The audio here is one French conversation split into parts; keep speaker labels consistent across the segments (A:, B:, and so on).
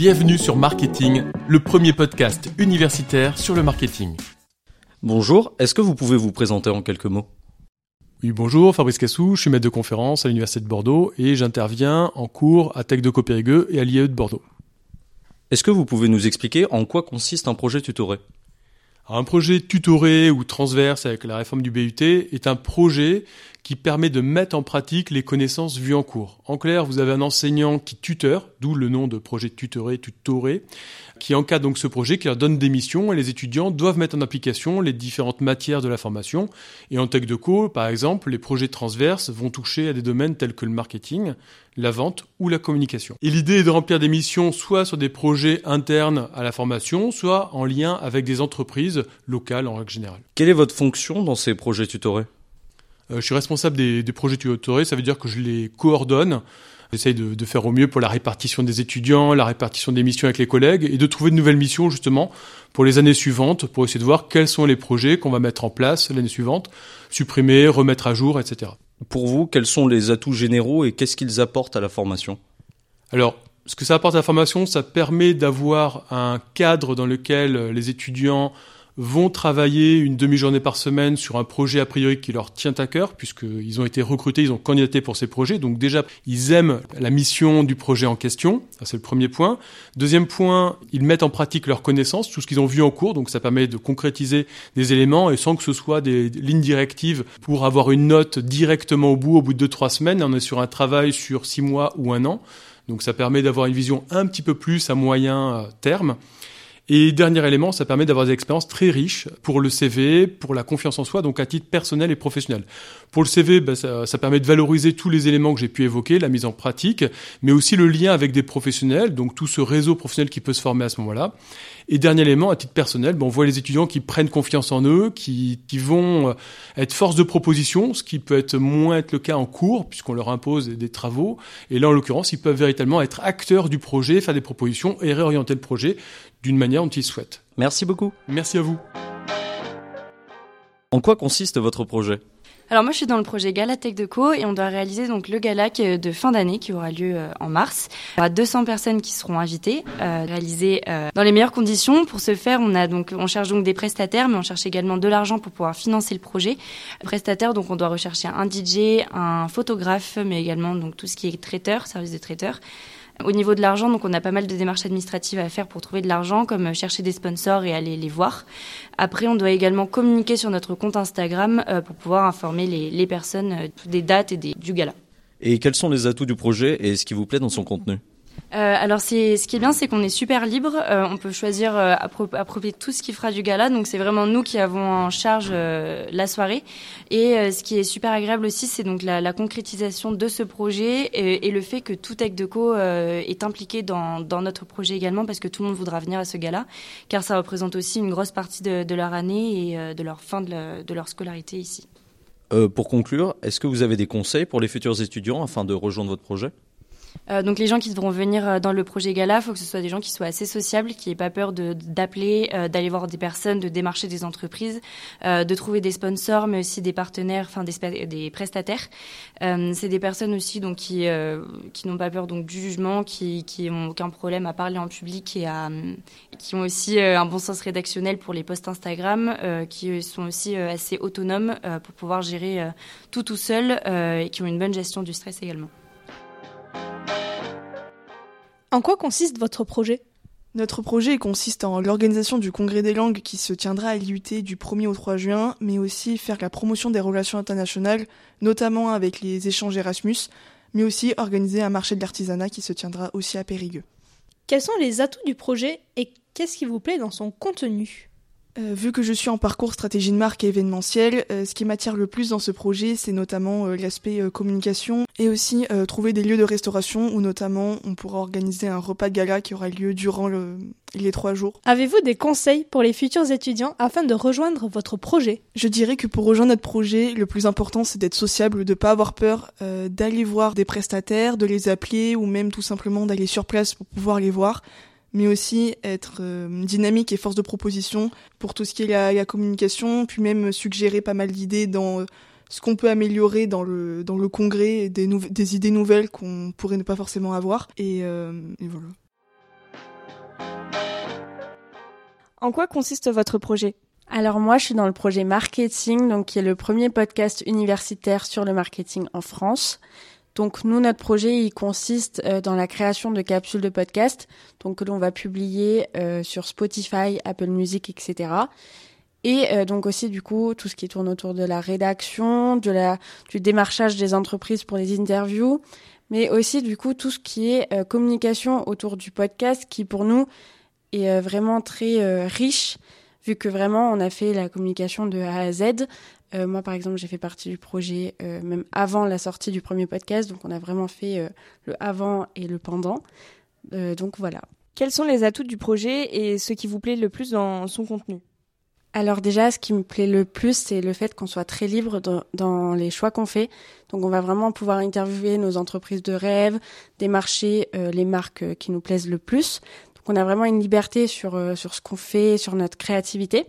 A: Bienvenue sur Marketing, le premier podcast universitaire sur le marketing.
B: Bonjour, est-ce que vous pouvez vous présenter en quelques mots?
C: Oui, bonjour, Fabrice Cassou, je suis maître de conférence à l'Université de Bordeaux et j'interviens en cours à Tech de Copérigueux et à l'IAE de Bordeaux.
B: Est-ce que vous pouvez nous expliquer en quoi consiste un projet tutoré?
C: Un projet tutoré ou transverse avec la réforme du BUT est un projet qui permet de mettre en pratique les connaissances vues en cours. En clair, vous avez un enseignant qui tuteur, d'où le nom de projet tutoré, tutoré, qui encadre donc ce projet, qui leur donne des missions et les étudiants doivent mettre en application les différentes matières de la formation. Et en tech de co, par exemple, les projets transverses vont toucher à des domaines tels que le marketing, la vente ou la communication. Et l'idée est de remplir des missions soit sur des projets internes à la formation, soit en lien avec des entreprises locales en règle générale.
B: Quelle est votre fonction dans ces projets tutorés?
C: Je suis responsable des, projets tutorés, ça veut dire que je les coordonne. J'essaye de, faire au mieux pour la répartition des étudiants, la répartition des missions avec les collègues et de trouver de nouvelles missions justement pour les années suivantes, pour essayer de voir quels sont les projets qu'on va mettre en place l'année suivante, supprimer, remettre à jour, etc.
B: Pour vous, quels sont les atouts généraux et qu'est-ce qu'ils apportent à la formation?
C: Alors, ce que ça apporte à la formation, ça permet d'avoir un cadre dans lequel les étudiants vont travailler une demi-journée par semaine sur un projet a priori qui leur tient à cœur, puisqu'ils ont été recrutés, ils ont candidaté pour ces projets. Donc déjà, ils aiment la mission du projet en question. C'est le premier point. Deuxième point, ils mettent en pratique leurs connaissances, tout ce qu'ils ont vu en cours. Donc ça permet de concrétiser des éléments et sans que ce soit des lignes directives pour avoir une note directement au bout, au bout de deux, trois semaines. On est sur un travail sur six mois ou un an. Donc ça permet d'avoir une vision un petit peu plus à moyen euh, terme. Et dernier élément, ça permet d'avoir des expériences très riches pour le CV, pour la confiance en soi, donc à titre personnel et professionnel. Pour le CV, ben, ça, ça, permet de valoriser tous les éléments que j'ai pu évoquer, la mise en pratique, mais aussi le lien avec des professionnels, donc tout ce réseau professionnel qui peut se former à ce moment-là. Et dernier élément, à titre personnel, ben, on voit les étudiants qui prennent confiance en eux, qui, qui vont euh, être force de proposition, ce qui peut être moins être le cas en cours, puisqu'on leur impose des travaux. Et là, en l'occurrence, ils peuvent véritablement être acteurs du projet, faire des propositions et réorienter le projet d'une manière dont ils souhaitent.
B: Merci beaucoup.
C: Merci à vous.
B: En quoi consiste votre projet?
D: Alors moi je suis dans le projet Gala Tech Co et on doit réaliser donc le gala de fin d'année qui aura lieu euh, en mars. Il y aura 200 personnes qui seront invitées, euh, réalisées euh, dans les meilleures conditions. Pour ce faire, on a donc on cherche donc des prestataires, mais on cherche également de l'argent pour pouvoir financer le projet. Prestataires, donc on doit rechercher un DJ, un photographe, mais également donc tout ce qui est traiteur, service de traiteur. Au niveau de l'argent, donc on a pas mal de démarches administratives à faire pour trouver de l'argent, comme chercher des sponsors et aller les voir. Après, on doit également communiquer sur notre compte Instagram euh, pour pouvoir informer les, personnes euh, des dates et du gala.
B: Et quels sont les atouts du projet et ce qui vous plaît dans son contenu?
D: Euh, alors ce qui est bien, c'est qu'on est super libre. Euh, on peut choisir euh, approprier tout ce qui fera du gala. Donc c'est vraiment nous qui avons en charge euh, la soirée. Et ce qui est super agréable aussi, c'est donc la, concrétisation de ce projet et, le fait que tout Tech Deco est impliqué dans, notre projet également, parce que tout le monde voudra venir à ce gala, car ça représente aussi une grosse partie de, leur année et de leur fin de leur scolarité ici.
B: pour conclure, est-ce que vous avez des conseils pour les futurs étudiants afin de rejoindre votre projet?
D: Euh, donc les gens qui devront venir euh, dans le projet Gala, il faut que ce soit des gens qui soient assez sociables, qui n'aient pas peur d'appeler, euh, d'aller voir des personnes, de démarcher des entreprises, de trouver des sponsors, mais aussi des partenaires, enfin des, des prestataires. c'est des personnes aussi qui n'ont pas peur donc du jugement, qui qui aucun problème à parler en public et qui ont aussi un bon sens rédactionnel pour les posts Instagram, qui sont aussi assez autonomes pour pouvoir gérer tout tout seul et qui ont une bonne gestion du stress également.
E: En quoi consiste votre projet?
F: Notre projet consiste en l'organisation du congrès des langues qui se tiendra à l'IUT du 1er au 3 juin, mais aussi faire la promotion des relations internationales, notamment avec les échanges Erasmus, mais aussi organiser un marché de l'artisanat qui se tiendra aussi à Périgueux.
E: Quels sont les atouts du projet et qu'est-ce qui vous plaît dans son contenu?
F: Euh, vu que je suis en parcours stratégie de marque et événementiel, euh, ce qui m'attire le plus dans ce projet, c'est notamment euh, l'aspect communication et aussi trouver des lieux de restauration où notamment on pourra organiser un repas de gala qui aura lieu durant les trois jours.
E: Avez-vous des conseils pour les futurs étudiants afin de rejoindre votre projet?
F: Je dirais que pour rejoindre notre projet, le plus important c'est d'être sociable, de pas avoir peur d'aller voir des prestataires, de les appeler ou même tout simplement d'aller sur place pour pouvoir les voir mais aussi être euh, dynamique et force de proposition pour tout ce qui est la, communication, puis même suggérer pas mal d'idées dans euh, ce qu'on peut améliorer dans le dans le congrès, des, des idées nouvelles qu'on pourrait ne pas forcément avoir. Et, euh, et voilà.
G: En quoi consiste votre projet?
H: Alors moi, je suis dans le projet marketing, donc qui est le premier podcast universitaire sur le marketing en France. Donc nous, notre projet, il consiste euh, dans la création de capsules de podcast, donc que l'on va publier euh, sur Spotify, Apple Music, etc. Et euh, donc aussi du coup tout ce qui tourne autour de la rédaction, de la du démarchage des entreprises pour les interviews, mais aussi du coup tout ce qui est communication autour du podcast, qui pour nous est vraiment très riche vu que vraiment on a fait la communication de A à Z. Euh, moi, par exemple, j'ai fait partie du projet euh, même avant la sortie du premier podcast, donc on a vraiment fait euh, le avant et le pendant. donc voilà.
G: Quels sont les atouts du projet et ce qui vous plaît le plus dans son contenu?
H: Alors déjà, ce qui me plaît le plus, c'est le fait qu'on soit très libre dans, dans les choix qu'on fait. Donc on va vraiment pouvoir interviewer nos entreprises de rêve, démarcher les marques qui nous plaisent le plus on a vraiment une liberté sur euh, sur ce qu'on fait, sur notre créativité.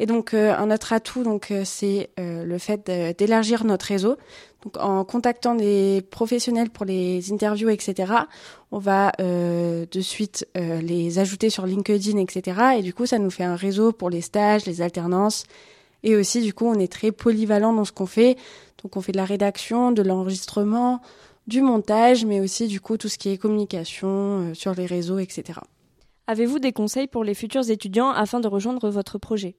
H: Et donc euh, un autre atout, donc euh, c'est le fait d'élargir notre réseau. Donc en contactant des professionnels pour les interviews, etc. On va de suite les ajouter sur LinkedIn, etc. Et du coup, ça nous fait un réseau pour les stages, les alternances. Et aussi, du coup, on est très polyvalent dans ce qu'on fait. Donc on fait de la rédaction, de l'enregistrement, du montage, mais aussi du coup tout ce qui est communication sur les réseaux, etc.
G: Avez-vous des conseils pour les futurs étudiants afin de rejoindre votre projet?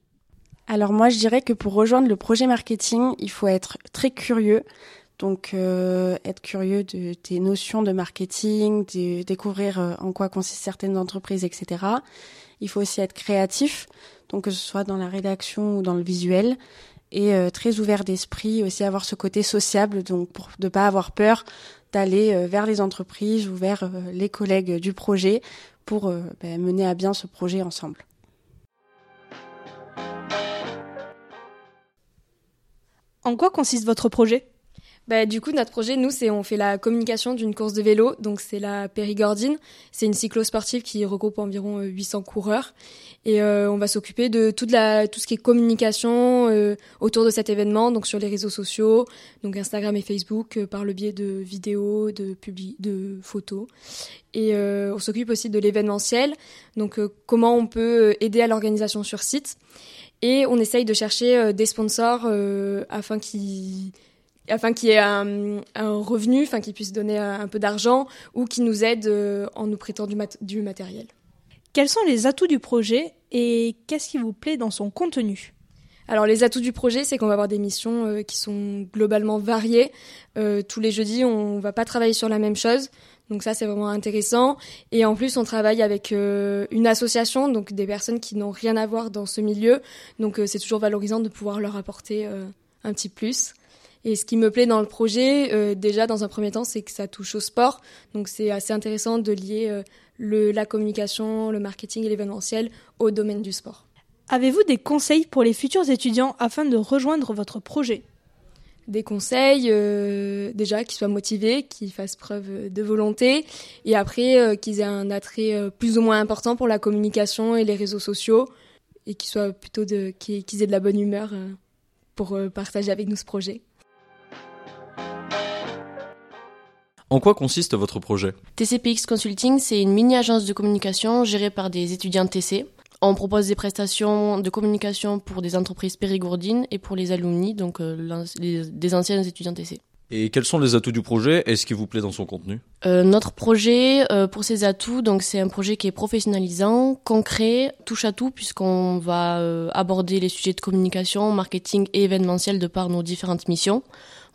H: Alors moi, je dirais que pour rejoindre le projet marketing, il faut être très curieux. Donc euh, être curieux de, des notions de marketing, de découvrir euh, en quoi consistent certaines entreprises, etc. Il faut aussi être créatif, donc que ce soit dans la rédaction ou dans le visuel, et euh, très ouvert d'esprit, aussi avoir ce côté sociable, donc pour ne pas avoir peur d'aller vers les entreprises ou vers les collègues du projet pour ben, mener à bien ce projet ensemble.
E: En quoi consiste votre projet?
I: Bah, du coup, notre projet, nous, c'est on fait la communication d'une course de vélo. Donc, c'est la Périgordine. C'est une cyclo-sportive qui regroupe environ 800 euh, coureurs. Et euh, on va s'occuper de tout ce qui est communication euh, autour de cet événement, donc sur les réseaux sociaux, donc Instagram et Facebook, par le biais de vidéos, de, de photos. Et on s'occupe aussi de l'événementiel, donc comment on peut aider à l'organisation sur site. Et on essaye de chercher des sponsors afin qu'ils afin qu'il y ait un, revenu, afin qu'ils puissent donner un, peu d'argent ou qu'ils nous aident euh, en nous prêtant du, du matériel.
E: Quels sont les atouts du projet et qu'est-ce qui vous plaît dans son contenu?
I: Alors les atouts du projet, c'est qu'on va avoir des missions euh, qui sont globalement variées. Euh, tous les jeudis, on va pas travailler sur la même chose. Donc ça, c'est vraiment intéressant. Et en plus, on travaille avec une association, donc des personnes qui n'ont rien à voir dans ce milieu. Donc c'est toujours valorisant de pouvoir leur apporter un petit plus. Et ce qui me plaît dans le projet, euh, déjà dans un premier temps, c'est que ça touche au sport. Donc c'est assez intéressant de lier euh, la communication, le marketing et l'événementiel au domaine du sport.
E: Avez-vous des conseils pour les futurs étudiants afin de rejoindre votre projet?
I: Des conseils, euh, déjà qu'ils soient motivés, qu'ils fassent preuve de volonté, et après qu'ils aient un attrait plus ou moins important pour la communication et les réseaux sociaux, et qu'ils soient plutôt de, qu'ils aient de la bonne humeur pour partager avec nous ce projet.
B: En quoi consiste votre projet?
J: TCPX Consulting, c'est une mini-agence de communication gérée par des étudiants de TC. On propose des prestations de communication pour des entreprises périgourdines et pour les alumni, donc euh, des anciens étudiants TC.
B: Et quels sont les atouts du projet? Et ce qui vous plaît dans son contenu?
J: Euh, Notre projet, euh, pour ses atouts, donc c'est un projet qui est professionnalisant, concret, touche à tout, puisqu'on va aborder les sujets de communication, marketing et événementiel de par nos différentes missions.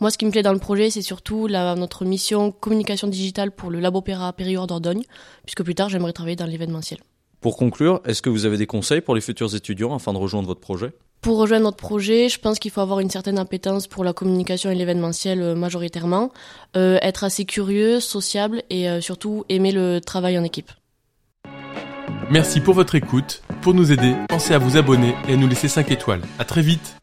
J: Moi, ce qui me plaît dans le projet, c'est surtout la, notre mission communication digitale pour le Labo Opéra Périgord d'Ordogne, puisque plus tard, j'aimerais travailler dans l'événementiel.
B: Pour conclure, est-ce que vous avez des conseils pour les futurs étudiants afin de rejoindre votre projet?
J: Pour rejoindre notre projet, je pense qu'il faut avoir une certaine appétence pour la communication et l'événementiel euh, majoritairement, euh, être assez curieux, sociable et euh, surtout aimer le travail en équipe.
A: Merci pour votre écoute. Pour nous aider, pensez à vous abonner et à nous laisser 5 étoiles. À très vite